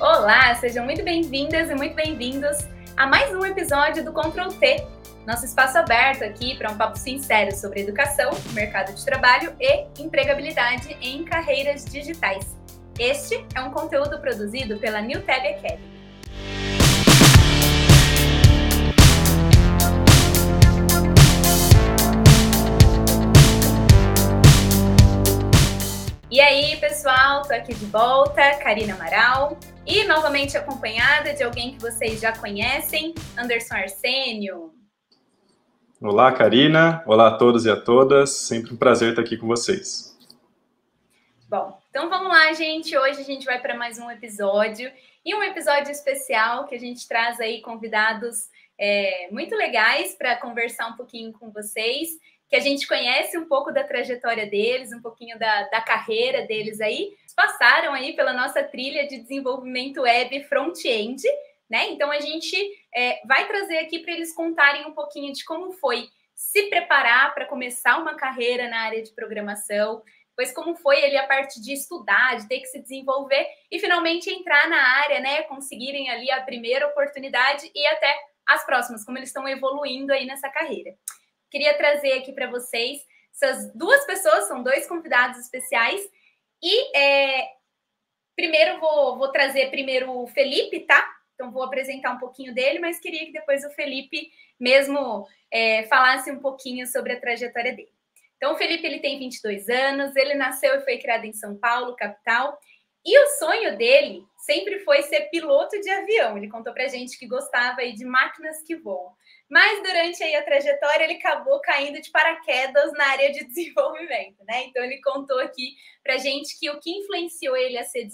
Olá, sejam muito bem-vindas e muito bem-vindos a mais um episódio do Control T, nosso espaço aberto aqui para um papo sincero sobre educação, mercado de trabalho e empregabilidade em carreiras digitais. Este é um conteúdo produzido pela New Tab Academy. E aí, pessoal, tô aqui de volta, Karina Amaral, e novamente acompanhada de alguém que vocês já conhecem, Anderson Arsênio. Olá, Karina. Olá a todos e a todas. Sempre um prazer estar aqui com vocês. Bom, então vamos lá, gente. Hoje a gente vai para mais um episódio e um episódio especial que a gente traz aí convidados é, muito legais para conversar um pouquinho com vocês que a gente conhece um pouco da trajetória deles, um pouquinho da, da carreira deles aí, passaram aí pela nossa trilha de desenvolvimento web front-end, né? Então a gente é, vai trazer aqui para eles contarem um pouquinho de como foi se preparar para começar uma carreira na área de programação, pois como foi ele a parte de estudar, de ter que se desenvolver e finalmente entrar na área, né? Conseguirem ali a primeira oportunidade e até as próximas, como eles estão evoluindo aí nessa carreira queria trazer aqui para vocês essas duas pessoas, são dois convidados especiais. E é, primeiro vou, vou trazer primeiro o Felipe, tá? Então vou apresentar um pouquinho dele, mas queria que depois o Felipe mesmo é, falasse um pouquinho sobre a trajetória dele. Então o Felipe ele tem 22 anos, ele nasceu e foi criado em São Paulo, capital, e o sonho dele sempre foi ser piloto de avião. Ele contou para gente que gostava de máquinas que voam. Mas durante aí a trajetória ele acabou caindo de paraquedas na área de desenvolvimento, né? Então ele contou aqui para gente que o que influenciou ele a ser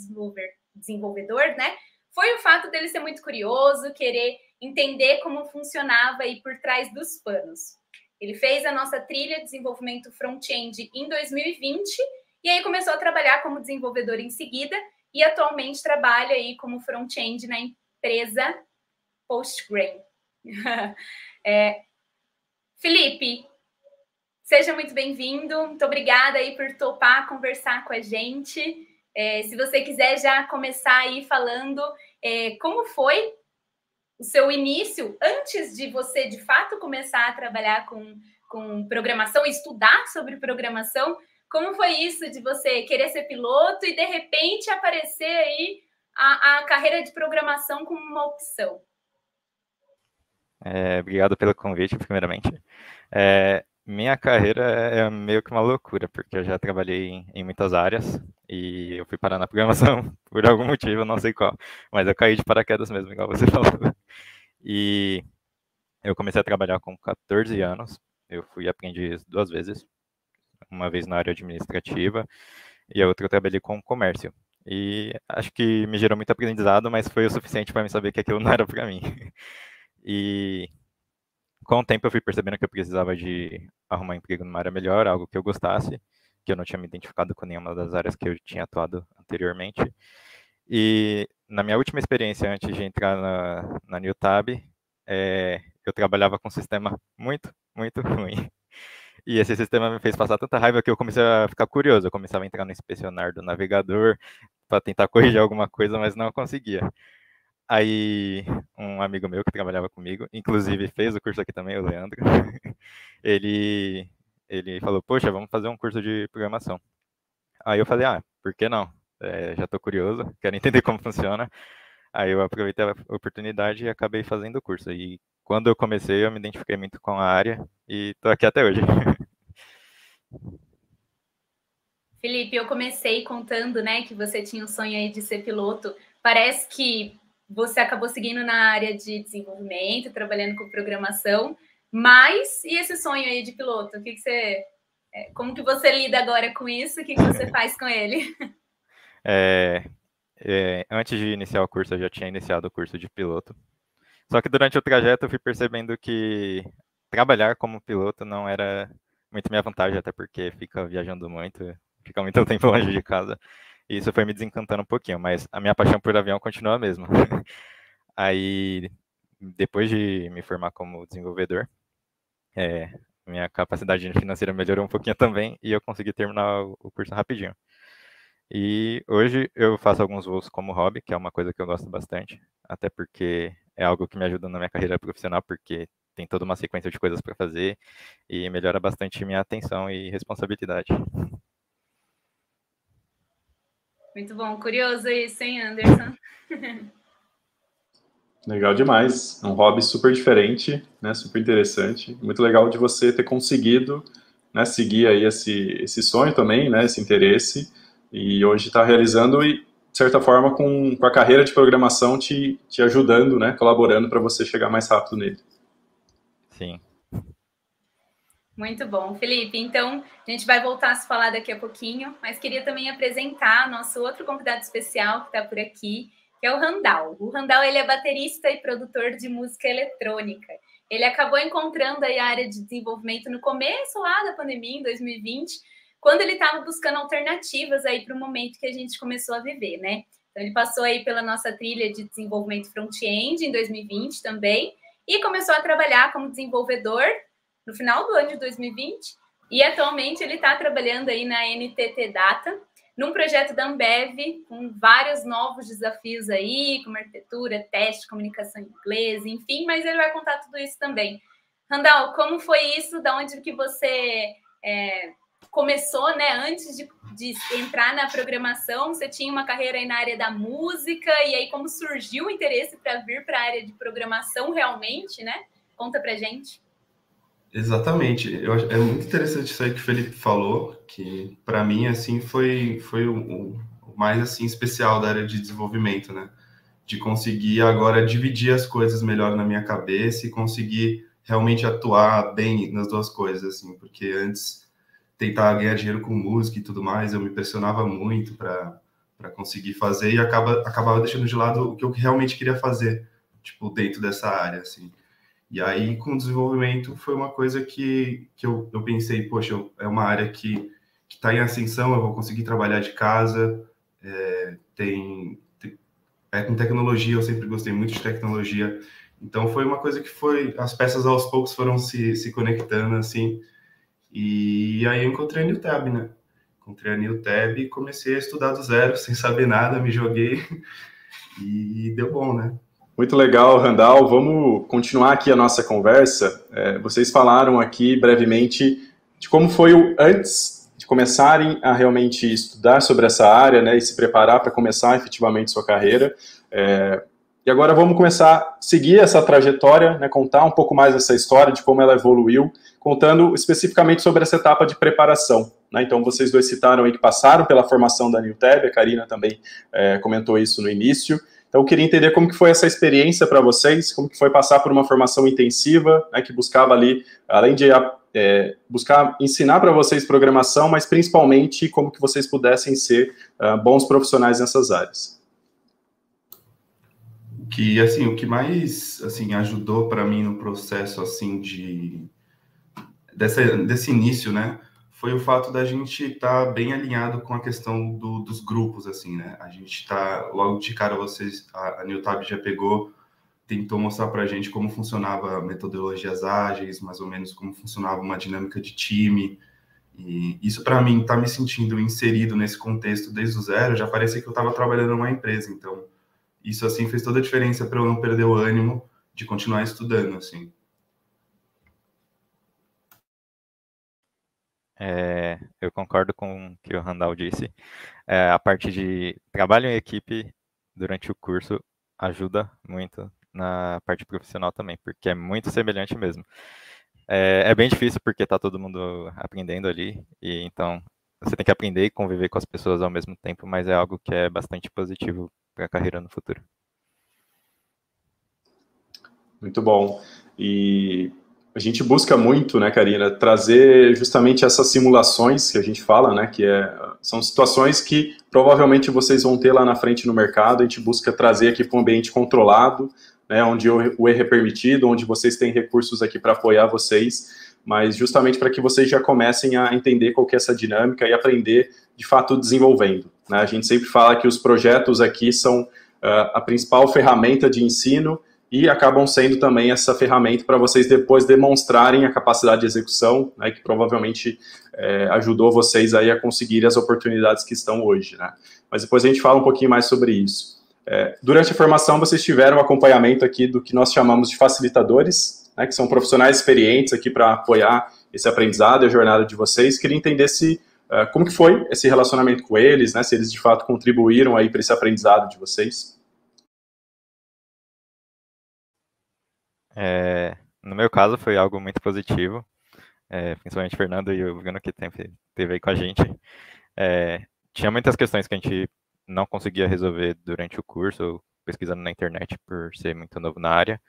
desenvolvedor, né? Foi o fato dele ser muito curioso, querer entender como funcionava aí por trás dos panos. Ele fez a nossa trilha de desenvolvimento front-end em 2020 e aí começou a trabalhar como desenvolvedor em seguida e atualmente trabalha aí como front-end na empresa Postgrain. é, Felipe, seja muito bem-vindo. Muito obrigada aí por topar conversar com a gente. É, se você quiser já começar aí falando é, como foi o seu início antes de você de fato começar a trabalhar com, com programação, estudar sobre programação, como foi isso de você querer ser piloto e de repente aparecer aí a, a carreira de programação como uma opção? É, obrigado pelo convite, primeiramente. É, minha carreira é meio que uma loucura, porque eu já trabalhei em, em, muitas áreas e eu fui parar na programação por algum motivo, não sei qual, mas eu caí de paraquedas mesmo, igual você falou. E eu comecei a trabalhar com 14 anos, eu fui aprendiz duas vezes, uma vez na área administrativa e a outra eu trabalhei com comércio. E acho que me gerou muito aprendizado, mas foi o suficiente para me saber que aquilo não era para mim. E com o tempo eu fui percebendo que eu precisava de arrumar emprego numa área melhor, algo que eu gostasse, que eu não tinha me identificado com nenhuma das áreas que eu tinha atuado anteriormente. E na minha última experiência, antes de entrar na, na New Tab, é, eu trabalhava com um sistema muito, muito ruim. E esse sistema me fez passar tanta raiva que eu comecei a ficar curioso. Eu começava a entrar no inspecionar do navegador para tentar corrigir alguma coisa, mas não conseguia. Aí, um amigo meu que trabalhava comigo, inclusive fez o curso aqui também, o Leandro, ele, ele falou: Poxa, vamos fazer um curso de programação. Aí eu falei: Ah, por que não? É, já estou curioso, quero entender como funciona. Aí eu aproveitei a oportunidade e acabei fazendo o curso. E quando eu comecei, eu me identifiquei muito com a área e estou aqui até hoje. Felipe, eu comecei contando, né, que você tinha o sonho aí de ser piloto. Parece que você acabou seguindo na área de desenvolvimento, trabalhando com programação, mas e esse sonho aí de piloto? O que, que você, é, como que você lida agora com isso? O que, que você faz com ele? É, é, antes de iniciar o curso, eu já tinha iniciado o curso de piloto. Só que durante o trajeto eu fui percebendo que trabalhar como piloto não era muito minha vantagem, até porque fica viajando muito, fica muito tempo longe de casa. E isso foi me desencantando um pouquinho, mas a minha paixão por avião continua a mesma. Aí, depois de me formar como desenvolvedor, é, minha capacidade financeira melhorou um pouquinho também e eu consegui terminar o curso rapidinho. E hoje eu faço alguns voos como hobby, que é uma coisa que eu gosto bastante, até porque é algo que me ajuda na minha carreira profissional, porque tem toda uma sequência de coisas para fazer e melhora bastante minha atenção e responsabilidade. Muito bom, curioso isso, hein, Anderson? Legal demais, um hobby super diferente, né, super interessante, muito legal de você ter conseguido né, seguir aí esse, esse sonho também, né, esse interesse, e hoje está realizando e, de certa forma, com, com a carreira de programação te, te ajudando, né, colaborando para você chegar mais rápido nele. Sim. Muito bom, Felipe. Então, a gente vai voltar a se falar daqui a pouquinho, mas queria também apresentar nosso outro convidado especial que está por aqui, que é o Randall. O Randall ele é baterista e produtor de música eletrônica. Ele acabou encontrando a área de desenvolvimento no começo lá da pandemia, em 2020, quando ele estava buscando alternativas aí para o momento que a gente começou a viver, né? Então, ele passou aí pela nossa trilha de desenvolvimento front-end em 2020 também, e começou a trabalhar como desenvolvedor no final do ano de 2020. E atualmente ele está trabalhando aí na NTT Data, num projeto da Ambev, com vários novos desafios aí, como arquitetura, teste, comunicação em inglês, enfim, mas ele vai contar tudo isso também. Randall, como foi isso? Da onde que você é, começou, né? Antes de, de, entrar na programação, você tinha uma carreira aí na área da música, e aí como surgiu o interesse para vir para a área de programação realmente, né? Conta pra gente. Exatamente. Eu, é muito interessante isso aí que o Felipe falou, que para mim assim foi foi o, o, mais assim especial da área de desenvolvimento, né? De conseguir agora dividir as coisas melhor na minha cabeça e conseguir realmente atuar bem nas duas coisas assim, porque antes tentar ganhar dinheiro com música e tudo mais, eu me pressionava muito para para conseguir fazer e acaba acabava deixando de lado o que eu realmente queria fazer, tipo dentro dessa área assim. E aí, com o desenvolvimento, foi uma coisa que, que eu, eu pensei, poxa, é uma área que está em ascensão, eu vou conseguir trabalhar de casa, é, tem, tem, é com tecnologia, eu sempre gostei muito de tecnologia, então foi uma coisa que foi, as peças aos poucos foram se, se conectando, assim, e aí eu encontrei a NewTab, né? Encontrei a NewTab e comecei a estudar do zero, sem saber nada, me joguei, e deu bom, né? Muito legal, Randall. Vamos continuar aqui a nossa conversa. É, vocês falaram aqui brevemente de como foi o antes de começarem a realmente estudar sobre essa área, né, e se preparar para começar efetivamente sua carreira. É, e agora vamos começar a seguir essa trajetória, né, contar um pouco mais essa história de como ela evoluiu, contando especificamente sobre essa etapa de preparação. Né? Então, vocês dois citaram aí que passaram pela formação da NewTab, a Karina também é, comentou isso no início. Então, eu queria entender como que foi essa experiência para vocês, como que foi passar por uma formação intensiva, né, que buscava ali, além de é, buscar ensinar para vocês programação, mas principalmente como que vocês pudessem ser uh, bons profissionais nessas áreas. Que assim, o que mais assim ajudou para mim no processo assim de desse início, né, foi o fato da gente estar tá bem alinhado com a questão do, dos grupos, assim, né? A gente está, logo de cara, vocês, a, a Newtab já pegou, tentou mostrar para a gente como funcionava metodologias ágeis, mais ou menos como funcionava uma dinâmica de time. E isso, para mim, tá me sentindo inserido nesse contexto desde o zero, já parecia que eu estava trabalhando numa empresa. Então, isso, assim, fez toda a diferença para eu não perder o ânimo de continuar estudando, assim. É, eu concordo com o que o Randall disse. É, a parte de trabalho em equipe durante o curso ajuda muito na parte profissional também, porque é muito semelhante mesmo. É, é bem difícil porque está todo mundo aprendendo ali, e então você tem que aprender e conviver com as pessoas ao mesmo tempo, mas é algo que é bastante positivo para a carreira no futuro. Muito bom. E a gente busca muito, né, Karina, trazer justamente essas simulações que a gente fala, né, que é, são situações que provavelmente vocês vão ter lá na frente no mercado, a gente busca trazer aqui para um ambiente controlado, né, onde o erro é permitido, onde vocês têm recursos aqui para apoiar vocês, mas justamente para que vocês já comecem a entender qual que é essa dinâmica e aprender, de fato, desenvolvendo. Né? A gente sempre fala que os projetos aqui são uh, a principal ferramenta de ensino, e acabam sendo também essa ferramenta para vocês depois demonstrarem a capacidade de execução, né, que provavelmente é, ajudou vocês aí a conseguir as oportunidades que estão hoje, né. Mas depois a gente fala um pouquinho mais sobre isso. É, durante a formação, vocês tiveram acompanhamento aqui do que nós chamamos de facilitadores, né, que são profissionais experientes aqui para apoiar esse aprendizado e a jornada de vocês. Queria entender se uh, como que foi esse relacionamento com eles, né, se eles de fato contribuíram aí para esse aprendizado de vocês. É, no meu caso, foi algo muito positivo, é, principalmente o Fernando e o Bruno que teve aí com a gente. É, tinha muitas questões que a gente não conseguia resolver durante o curso, pesquisando na internet por ser muito novo na área,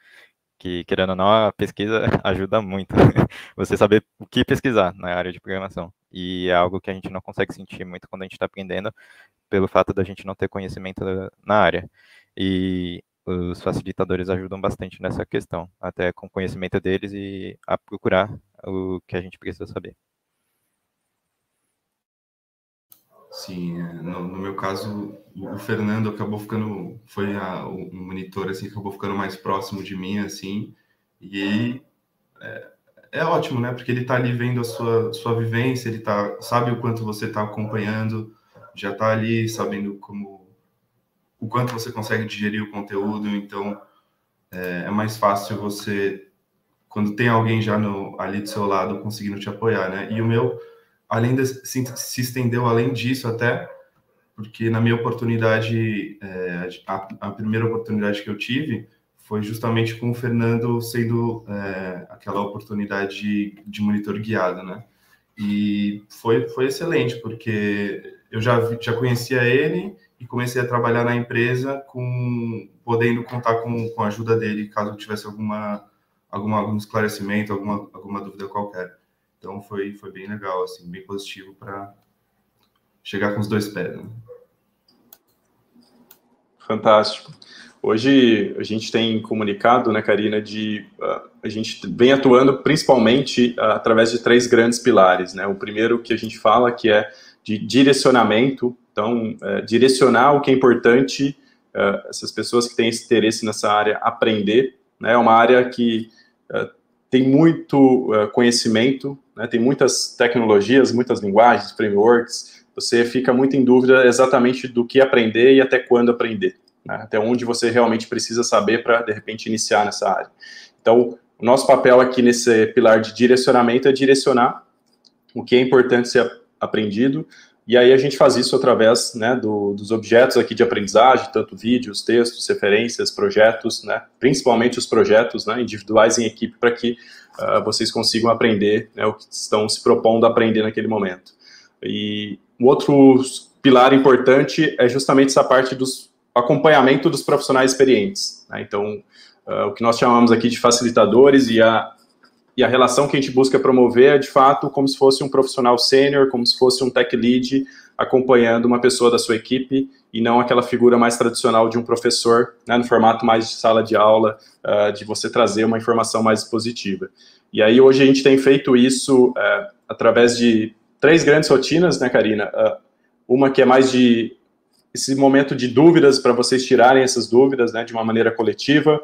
que, querendo ou não, a pesquisa ajuda muito. Você saber o que pesquisar na área de programação. E é algo que a gente não consegue sentir muito quando a gente está aprendendo, pelo fato da gente não ter conhecimento na área. E os facilitadores ajudam bastante nessa questão, até com conhecimento deles e a procurar o que a gente precisa saber. Sim, é, no, no, meu caso, o Fernando acabou ficando, foi a, o monitor, assim, acabou ficando mais próximo de mim, assim, e é, é ótimo, né, porque ele está ali vendo a sua, sua vivência, ele tá, sabe o quanto você está acompanhando, já está ali sabendo como, o quanto você consegue digerir o conteúdo, então é, é mais fácil você, quando tem alguém já no, ali do seu lado, conseguindo te apoiar, né, e o meu além de, se, se estendeu além disso até, porque na minha oportunidade, é, a, a, primeira oportunidade que eu tive foi justamente com o Fernando sendo é, aquela oportunidade de, de, monitor guiado, né? E foi, foi excelente, porque eu já, já conhecia ele e comecei a trabalhar na empresa com podendo contar com, com a ajuda dele caso tivesse alguma, alguma algum esclarecimento, alguma, alguma dúvida qualquer. Então foi, foi bem legal, assim, bem positivo para chegar com os dois pés. Né? Fantástico. Hoje a gente tem comunicado, né, Karina, de uh, a gente vem atuando principalmente uh, através de três grandes pilares, né? O primeiro que a gente fala que é de direcionamento, então uh, direcionar o que é importante uh, essas pessoas que têm esse interesse nessa área aprender, né? É uma área que tem muito conhecimento, né? Tem muitas tecnologias, muitas linguagens, frameworks. Você fica muito em dúvida exatamente do que aprender e até quando aprender. Né? Até onde você realmente precisa saber para, de repente, iniciar nessa área. Então, o nosso papel aqui nesse pilar de direcionamento é direcionar o que é importante ser aprendido, e aí a gente faz isso através né, do, dos objetos aqui de aprendizagem, tanto vídeos, textos, referências, projetos, né, principalmente os projetos né, individuais em equipe, para que uh, vocês consigam aprender né, o que estão se propondo a aprender naquele momento. E um outro pilar importante é justamente essa parte dos acompanhamento dos profissionais experientes. Né? Então, uh, o que nós chamamos aqui de facilitadores e a, e a relação que a gente busca promover é, de fato, como se fosse um profissional sênior, como se fosse um tech lead acompanhando uma pessoa da sua equipe e não aquela figura mais tradicional de um professor, né, no formato mais de sala de aula, uh, de você trazer uma informação mais positiva. E aí hoje a gente tem feito isso uh, através de três grandes rotinas, né, Karina? Uh, uma que é mais de esse momento de dúvidas para vocês tirarem essas dúvidas, né, de uma maneira coletiva.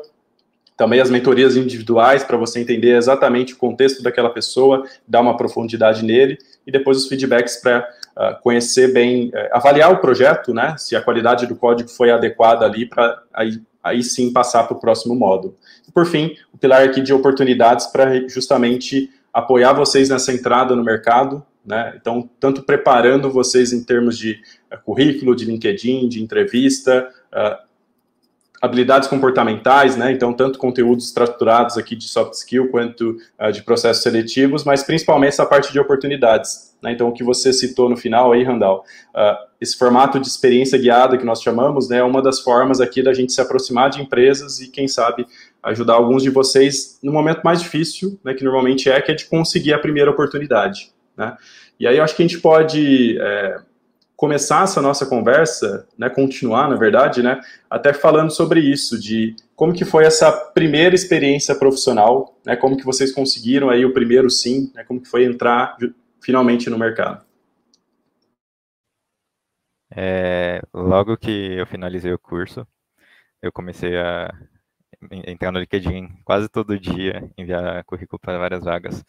Também as mentorias individuais para você entender exatamente o contexto daquela pessoa, dar uma profundidade nele e depois os feedbacks para uh, conhecer bem, uh, avaliar o projeto, né? Se a qualidade do código foi adequada ali para aí, aí sim passar para o próximo módulo. E por fim, o pilar aqui de oportunidades para justamente apoiar vocês nessa entrada no mercado, né? Então, tanto preparando vocês em termos de uh, currículo, de LinkedIn, de entrevista, uh, habilidades comportamentais, né? Então, tanto conteúdos estruturados aqui de soft skill quanto uh, de processos seletivos, mas principalmente essa parte de oportunidades. Né? Então, o que você citou no final aí, Randall, uh, esse formato de experiência guiada que nós chamamos, né, é uma das formas aqui da gente se aproximar de empresas e, quem sabe, ajudar alguns de vocês no momento mais difícil, né, que normalmente é, que é de conseguir a primeira oportunidade. Né? E aí eu acho que a gente pode é, começar essa nossa conversa, né, continuar, na verdade, né, até falando sobre isso, de como que foi essa primeira experiência profissional, né, como que vocês conseguiram aí o primeiro sim, né, como que foi entrar finalmente no mercado. É, logo que eu finalizei o curso, eu comecei a entrar no LinkedIn quase todo dia, enviar currículo para várias vagas.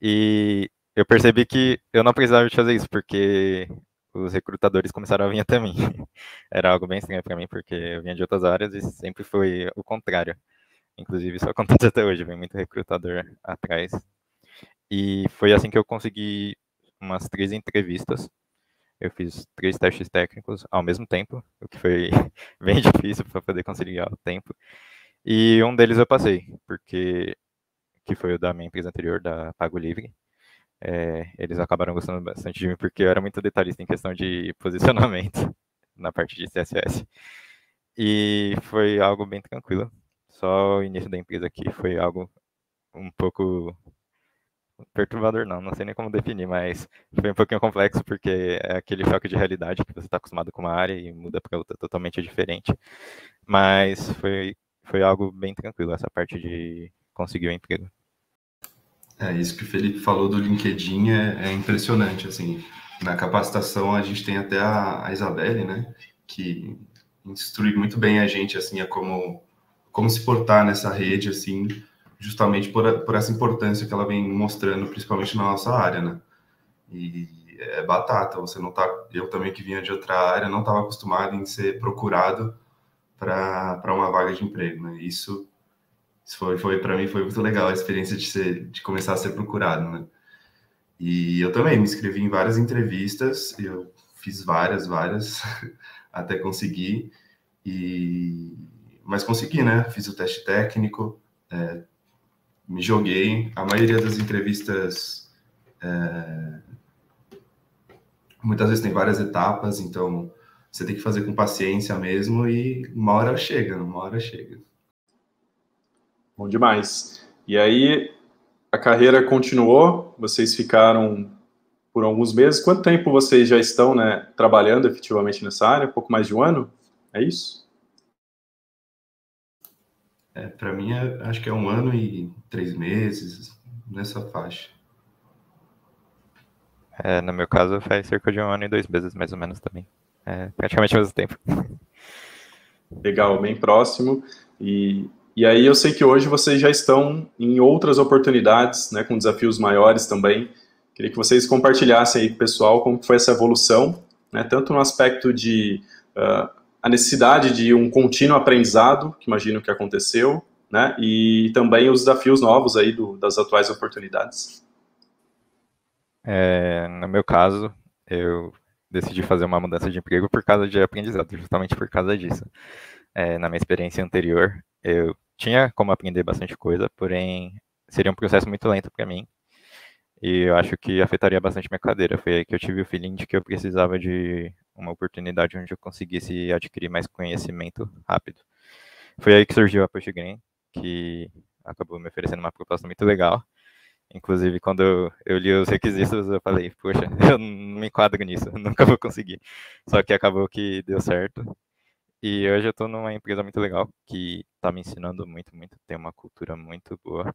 E eu percebi que eu não precisava de fazer isso, porque os recrutadores começaram a vir até mim. Era algo bem estranho para mim, porque eu vinha de outras áreas e sempre foi o contrário. Inclusive, isso acontece até hoje, vem muito recrutador atrás. E foi assim que eu consegui umas três entrevistas. Eu fiz três testes técnicos ao mesmo tempo, o que foi bem difícil para poder conciliar o tempo. E um deles eu passei, porque que foi o da minha empresa anterior, da Pago Livre. É, eles acabaram gostando bastante de mim porque eu era muito detalhista em questão de posicionamento na parte de CSS. E foi algo bem tranquilo. Só o início da empresa aqui foi algo um pouco perturbador, não, não sei nem como definir, mas foi um pouquinho complexo porque é aquele choque de realidade que você está acostumado com uma área e muda para outra totalmente diferente. Mas foi, foi algo bem tranquilo essa parte de conseguir o um emprego. É, isso que o Felipe falou do LinkedIn é, é, impressionante, assim, na capacitação a gente tem até a, a Isabelle, né, que instrui muito bem a gente, assim, a como, como se portar nessa rede, assim, justamente por, por essa importância que ela vem mostrando, principalmente na nossa área, né, e é batata, você não tá, eu também que vinha de outra área, não estava acostumado em ser procurado para uma vaga de emprego, né, isso foi, foi para mim foi muito legal a experiência de ser, de começar a ser procurado, né? E eu também me inscrevi em várias entrevistas, eu fiz várias, várias, até conseguir. E mas consegui, né? Fiz o teste técnico, é, me joguei. A maioria das entrevistas é, muitas vezes tem várias etapas, então você tem que fazer com paciência mesmo e uma hora chega, uma hora chega. Bom demais. E aí, a carreira continuou, vocês ficaram por alguns meses. Quanto tempo vocês já estão né, trabalhando efetivamente nessa área? Um pouco mais de um ano? É isso? É, Para mim, é, acho que é um ano e três meses, nessa faixa. É, no meu caso, faz cerca de um ano e dois meses, mais ou menos, também. É, praticamente ao mesmo tempo. Legal, bem próximo. E e aí eu sei que hoje vocês já estão em outras oportunidades, né, com desafios maiores também. Queria que vocês compartilhassem aí pessoal como foi essa evolução, né, tanto no aspecto de uh, a necessidade de um contínuo aprendizado, que imagino que aconteceu, né, e também os desafios novos aí do, das atuais oportunidades. É, no meu caso, eu decidi fazer uma mudança de emprego por causa de aprendizado, justamente por causa disso. É, na minha experiência anterior, eu tinha como aprender bastante coisa, porém seria um processo muito lento para mim. E eu acho que afetaria bastante minha cadeira. Foi aí que eu tive o feeling de que eu precisava de uma oportunidade onde eu conseguisse adquirir mais conhecimento rápido. Foi aí que surgiu a PushGreen, que acabou me oferecendo uma proposta muito legal. Inclusive, quando eu, eu li os requisitos, eu falei, poxa, eu não me enquadro nisso, nunca vou conseguir. Só que acabou que deu certo. E hoje eu estou numa empresa muito legal que está me ensinando muito, muito. Tem uma cultura muito boa.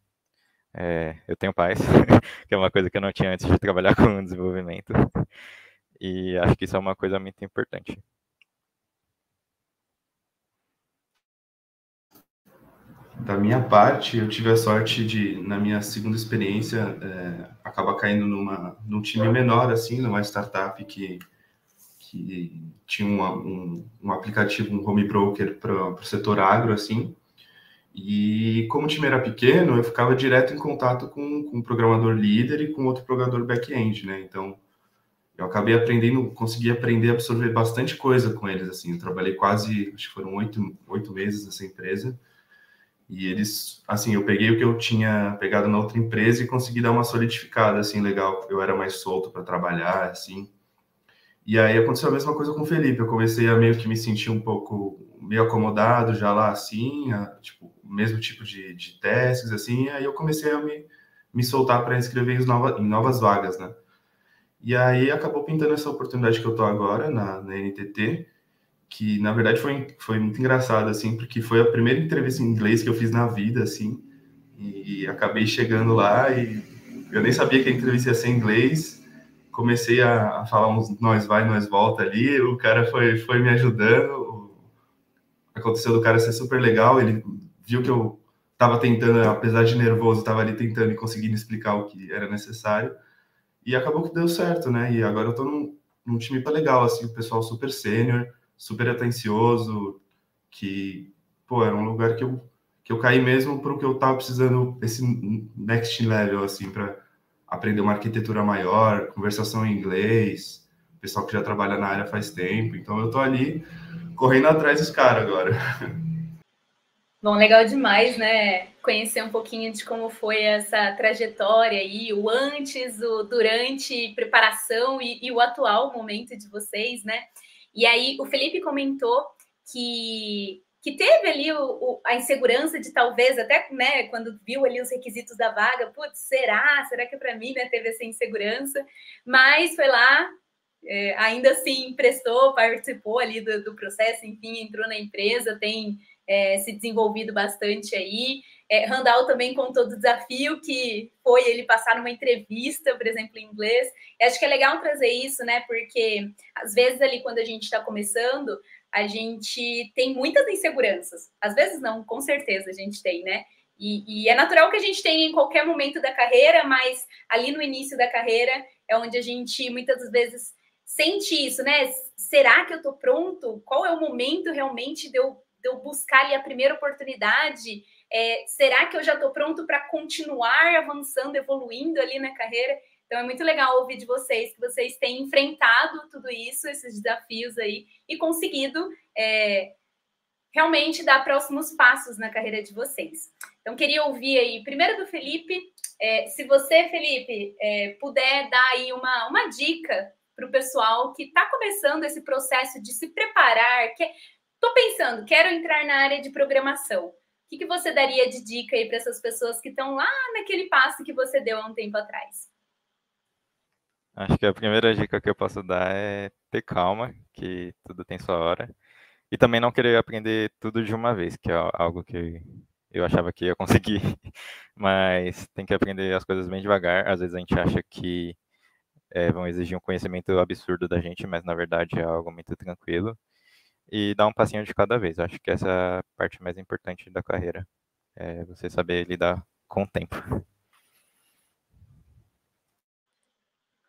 É, eu tenho paz, que é uma coisa que eu não tinha antes de trabalhar com desenvolvimento. E acho que isso é uma coisa muito importante. Da minha parte, eu tive a sorte de, na minha segunda experiência, é, acabar caindo numa, num time menor, assim, numa startup que que tinha uma, um, um, aplicativo, um home broker para o setor agro, assim. E como o time era pequeno, eu ficava direto em contato com, com um programador líder e com outro programador back-end, né? Então, eu acabei aprendendo, consegui aprender a absorver bastante coisa com eles, assim. Eu trabalhei quase, acho que foram oito, oito meses nessa empresa. E eles, assim, eu peguei o que eu tinha pegado na outra empresa e consegui dar uma solidificada, assim, legal. Eu era mais solto para trabalhar, assim. E aí aconteceu a mesma coisa com o Felipe. Eu comecei a meio que me sentir um pouco meio acomodado já lá assim, a, tipo, mesmo tipo de, de testes assim. Aí eu comecei a me, me soltar para inscrever em, nova, em novas vagas, né? E aí acabou pintando essa oportunidade que eu tô agora na, na NTT, que na verdade foi, foi muito engraçado, assim, porque foi a primeira entrevista em inglês que eu fiz na vida, assim, e, e acabei chegando lá e eu nem sabia que a entrevista ia ser em inglês, comecei a, a, falar uns nós vai, nós volta ali, o cara foi, foi me ajudando, aconteceu do cara ser super legal, ele viu que eu estava tentando, apesar de nervoso, estava ali tentando e conseguindo explicar o que era necessário. E acabou que deu certo, né? E agora eu estou num, num time legal, assim, o pessoal super sênior, super atencioso, que, pô, era um lugar que eu, que eu caí mesmo para o que eu estava precisando, esse next level, assim, para aprender uma arquitetura maior, conversação em inglês, pessoal que já trabalha na área faz tempo. Então eu tô ali correndo atrás dos caras agora. Bom, legal demais, né? Conhecer um pouquinho de como foi essa trajetória aí, o antes, o durante, preparação e, e o atual momento de vocês, né? E aí, o Felipe comentou que que teve ali o, o, a insegurança de talvez, até né, quando viu ali os requisitos da vaga, putz, será? Será que é para mim, né? Teve essa insegurança, mas foi lá, é, ainda assim prestou, participou ali do, do, processo, enfim, entrou na empresa, tem é, se desenvolvido bastante aí. É, Randall também contou do desafio que foi ele passar numa entrevista, por exemplo, em inglês. Eu acho que é legal trazer isso, né? Porque às vezes ali quando a gente está começando, a gente tem muitas inseguranças. Às vezes não, com certeza a gente tem, né? E, e, é natural que a gente tenha em qualquer momento da carreira, mas ali no início da carreira é onde a gente muitas vezes sente isso, né? Será que eu tô pronto? Qual é o momento realmente de eu, de eu buscar ali a primeira oportunidade? É, será que eu já tô pronto para continuar avançando, evoluindo ali na carreira? Então é muito legal ouvir de vocês que vocês têm enfrentado tudo isso, esses desafios aí, e conseguido é, realmente dar próximos passos na carreira de vocês. Então, queria ouvir aí, primeiro do Felipe, é, se você, Felipe, é, puder dar aí uma, uma dica para o pessoal que está começando esse processo de se preparar, que estou pensando, quero entrar na área de programação. O que, que você daria de dica aí para essas pessoas que estão lá naquele passo que você deu há um tempo atrás? Acho que a primeira dica que eu posso dar é ter calma, que tudo tem sua hora. E também não querer aprender tudo de uma vez, que é algo que eu achava que ia conseguir. Mas tem que aprender as coisas bem devagar. Às vezes a gente acha que é, vão exigir um conhecimento absurdo da gente, mas na verdade é algo muito tranquilo. E dar um passinho de cada vez. Acho que essa é a parte mais importante da carreira. É você saber lidar com o tempo.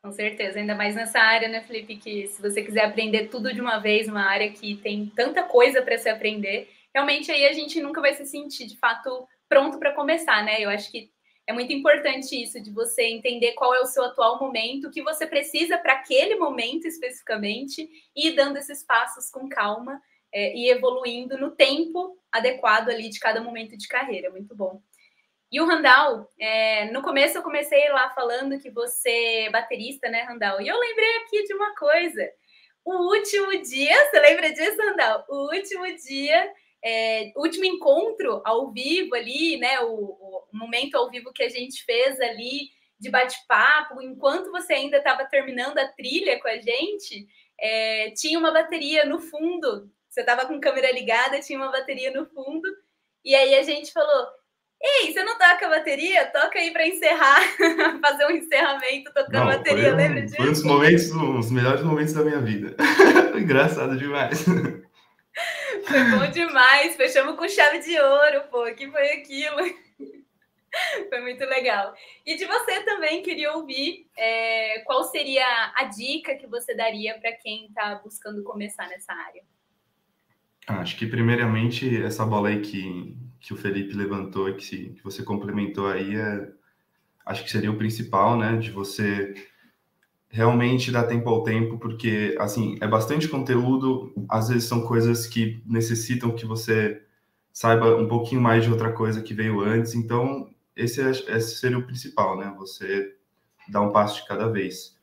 Com certeza, ainda mais nessa área, né, Felipe? Que se você quiser aprender tudo de uma vez, uma área que tem tanta coisa para se aprender, realmente aí a gente nunca vai se sentir de fato pronto para começar, né? Eu acho que é muito importante isso, de você entender qual é o seu atual momento, o que você precisa para aquele momento especificamente, e ir dando esses passos com calma é, e evoluindo no tempo adequado ali de cada momento de carreira. Muito bom. E o Randall, é, no começo eu comecei lá falando que você é baterista, né, Randall? E eu lembrei aqui de uma coisa. O último dia, você lembra disso, Randall? O último dia é, último encontro ao vivo ali, né? O, o, momento ao vivo que a gente fez ali de bate-papo, enquanto você ainda estava terminando a trilha com a gente, é, tinha uma bateria no fundo. Você estava com câmera ligada, tinha uma bateria no fundo. E aí a gente falou: Ei, você não toca a bateria? Toca aí para encerrar, fazer um encerramento tocando não, bateria, um, lembra disso? Foi um dos momentos, os melhores momentos da minha vida. Engraçado demais. Foi bom demais. Fechamos com chave de ouro, pô. Que foi aquilo? Foi muito legal. E de você também queria ouvir é, qual seria a dica que você daria para quem está buscando começar nessa área. Ah, acho que primeiramente essa bola aí que, que o Felipe levantou e que, que você complementou aí é, acho que seria o principal, né? De você realmente dá tempo ao tempo, porque, assim, é bastante conteúdo, às vezes são coisas que necessitam que você saiba um pouquinho mais de outra coisa que veio antes, então esse, é, esse seria o principal, né? Você dar um passo de cada vez.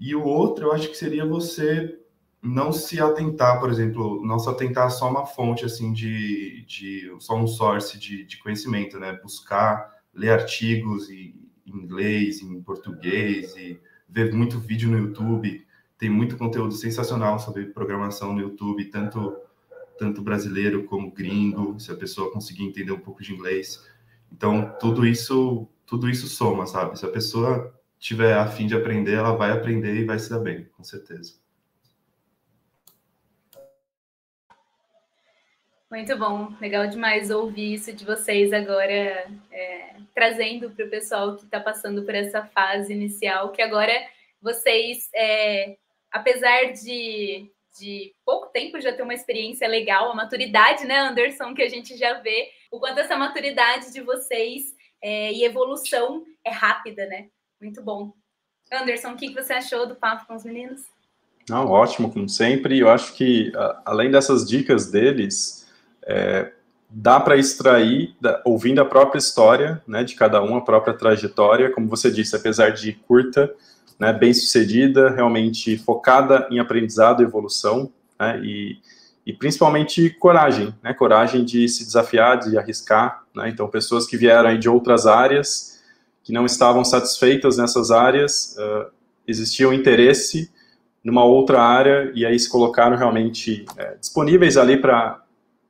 E o outro, eu acho que seria você não se atentar, por exemplo, não se atentar só uma fonte, assim, de, de só um source de, de conhecimento, né? Buscar, ler artigos em inglês, em português e ver muito vídeo no YouTube, tem muito conteúdo sensacional sobre programação no YouTube, tanto tanto brasileiro como gringo, se a pessoa conseguir entender um pouco de inglês. Então, tudo isso, tudo isso soma, sabe? Se a pessoa tiver a fim de aprender, ela vai aprender e vai se dar bem, com certeza. Muito bom, legal demais ouvir isso de vocês agora, é, trazendo para o pessoal que está passando por essa fase inicial, que agora vocês, é, apesar de, de pouco tempo já ter uma experiência legal, a maturidade, né, Anderson, que a gente já vê, o quanto essa maturidade de vocês é, e evolução é rápida, né? Muito bom. Anderson, o que você achou do papo com os meninos? Não, ótimo, como sempre. Eu acho que, além dessas dicas deles, é, dá para extrair, da, ouvindo a própria história né, de cada um, a própria trajetória, como você disse, apesar de curta, né, bem sucedida, realmente focada em aprendizado evolução, né, e, e principalmente coragem, né, coragem de se desafiar, de arriscar. Né, então, pessoas que vieram de outras áreas, que não estavam satisfeitas nessas áreas, uh, existia um interesse numa outra área e aí se colocaram realmente é, disponíveis ali para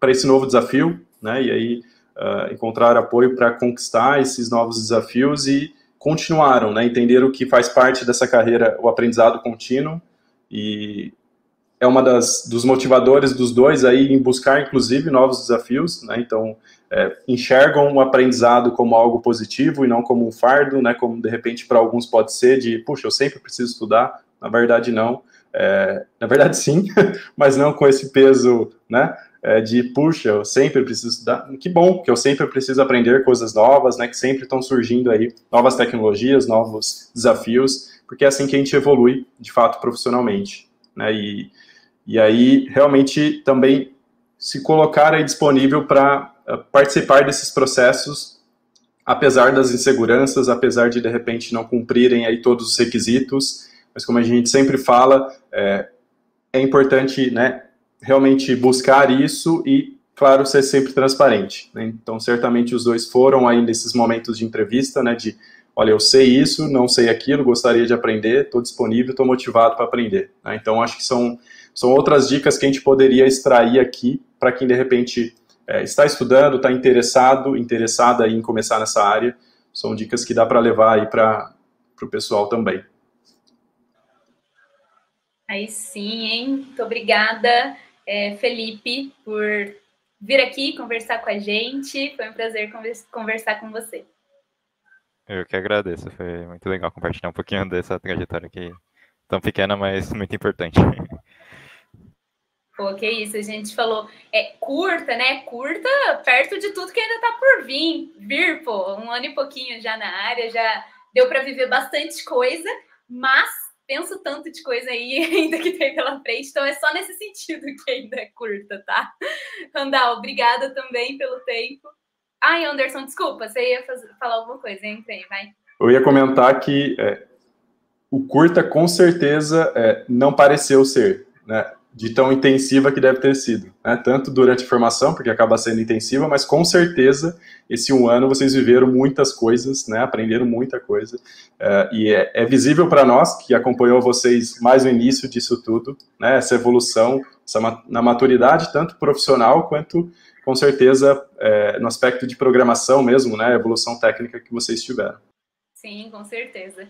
esse novo desafio, né? E aí uh, encontraram apoio para conquistar esses novos desafios e continuaram, né? Entenderam que faz parte dessa carreira o aprendizado contínuo e é uma das dos motivadores dos dois aí em buscar inclusive novos desafios, né? Então é, enxergam o aprendizado como algo positivo e não como um fardo, né? Como de repente para alguns pode ser de, puxa, eu sempre preciso estudar. Na verdade, não. É, na verdade, sim, mas não com esse peso, né? É, de, puxa, eu sempre preciso estudar. Que bom que eu sempre preciso aprender coisas novas, né? Que sempre estão surgindo aí novas tecnologias, novos desafios, porque é assim que a gente evolui, de fato, profissionalmente, né? E, e aí, realmente, também se colocar aí disponível para uh, participar desses processos apesar das inseguranças, apesar de de repente não cumprirem aí todos os requisitos, mas como a gente sempre fala, é, é importante, né, realmente buscar isso e, claro, ser sempre transparente. Né? Então, certamente os dois foram aí nesses momentos de entrevista, né, de, olha, eu sei isso, não sei aquilo, gostaria de aprender, estou disponível, estou motivado para aprender. Né? Então, acho que são, são outras dicas que a gente poderia extrair aqui para quem, de repente, é, está estudando, está interessado, interessada em começar nessa área. São dicas que dá para levar aí para o pessoal também. Aí sim, hein? Muito obrigada, é, Felipe, por vir aqui conversar com a gente. Foi um prazer conversar com você. Eu que agradeço, foi muito legal compartilhar um pouquinho dessa trajetória aqui, tão pequena, mas muito importante. Pô, que isso, a gente falou, é curta, né? Curta perto de tudo que ainda tá por vir. Vir, pô, um ano e pouquinho já na área, já deu para viver bastante coisa, mas penso tanto de coisa aí ainda que tem pela frente, então é só nesse sentido que ainda é curta, tá? Randall, obrigada também pelo tempo. Ai, Anderson, desculpa, você ia fazer, falar alguma coisa, entrei, vai. Eu ia comentar que é, o curta com certeza é, não pareceu ser, né? De tão intensiva que deve ter sido, né? Tanto durante a formação, porque acaba sendo intensiva, mas com certeza esse um ano vocês viveram muitas coisas, né? Aprenderam muita coisa uh, e é, é visível para nós que acompanhou vocês mais no início disso tudo, né? Essa evolução, essa, na maturidade tanto profissional quanto com certeza é, no aspecto de programação mesmo, né? Evolução técnica que vocês tiveram. Sim, com certeza.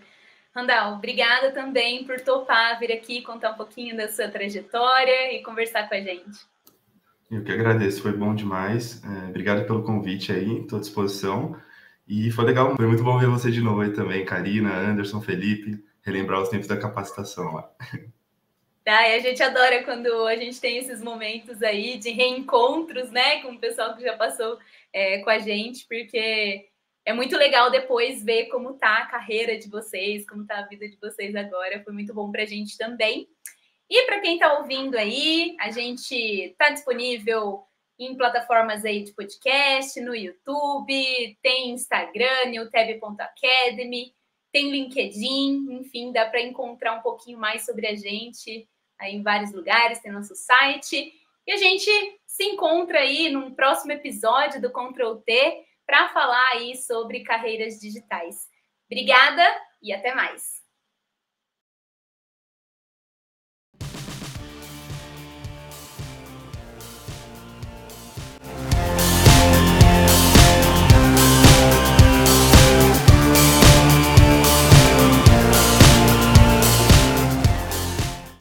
Randall, obrigada também por topar vir aqui contar um pouquinho da sua trajetória e conversar com a gente. Eu que agradeço, foi bom demais. É, obrigado pelo convite aí, estou à disposição. E foi legal, foi muito bom ver você de novo aí também, Karina, Anderson, Felipe, relembrar os tempos da capacitação lá. Tá, e a gente adora quando a gente tem esses momentos aí de reencontros, né, com o pessoal que já passou é, com a gente, porque é muito legal depois ver como tá a carreira de vocês, como tá a vida de vocês agora. Foi muito bom para a gente também. E para quem está ouvindo aí, a gente está disponível em plataformas aí de podcast, no YouTube, tem Instagram, newtab.academy, tem LinkedIn, enfim, dá para encontrar um pouquinho mais sobre a gente aí em vários lugares, tem nosso site. E a gente se encontra aí num próximo episódio do Ctrl T para falar aí sobre carreiras digitais. Obrigada e até mais.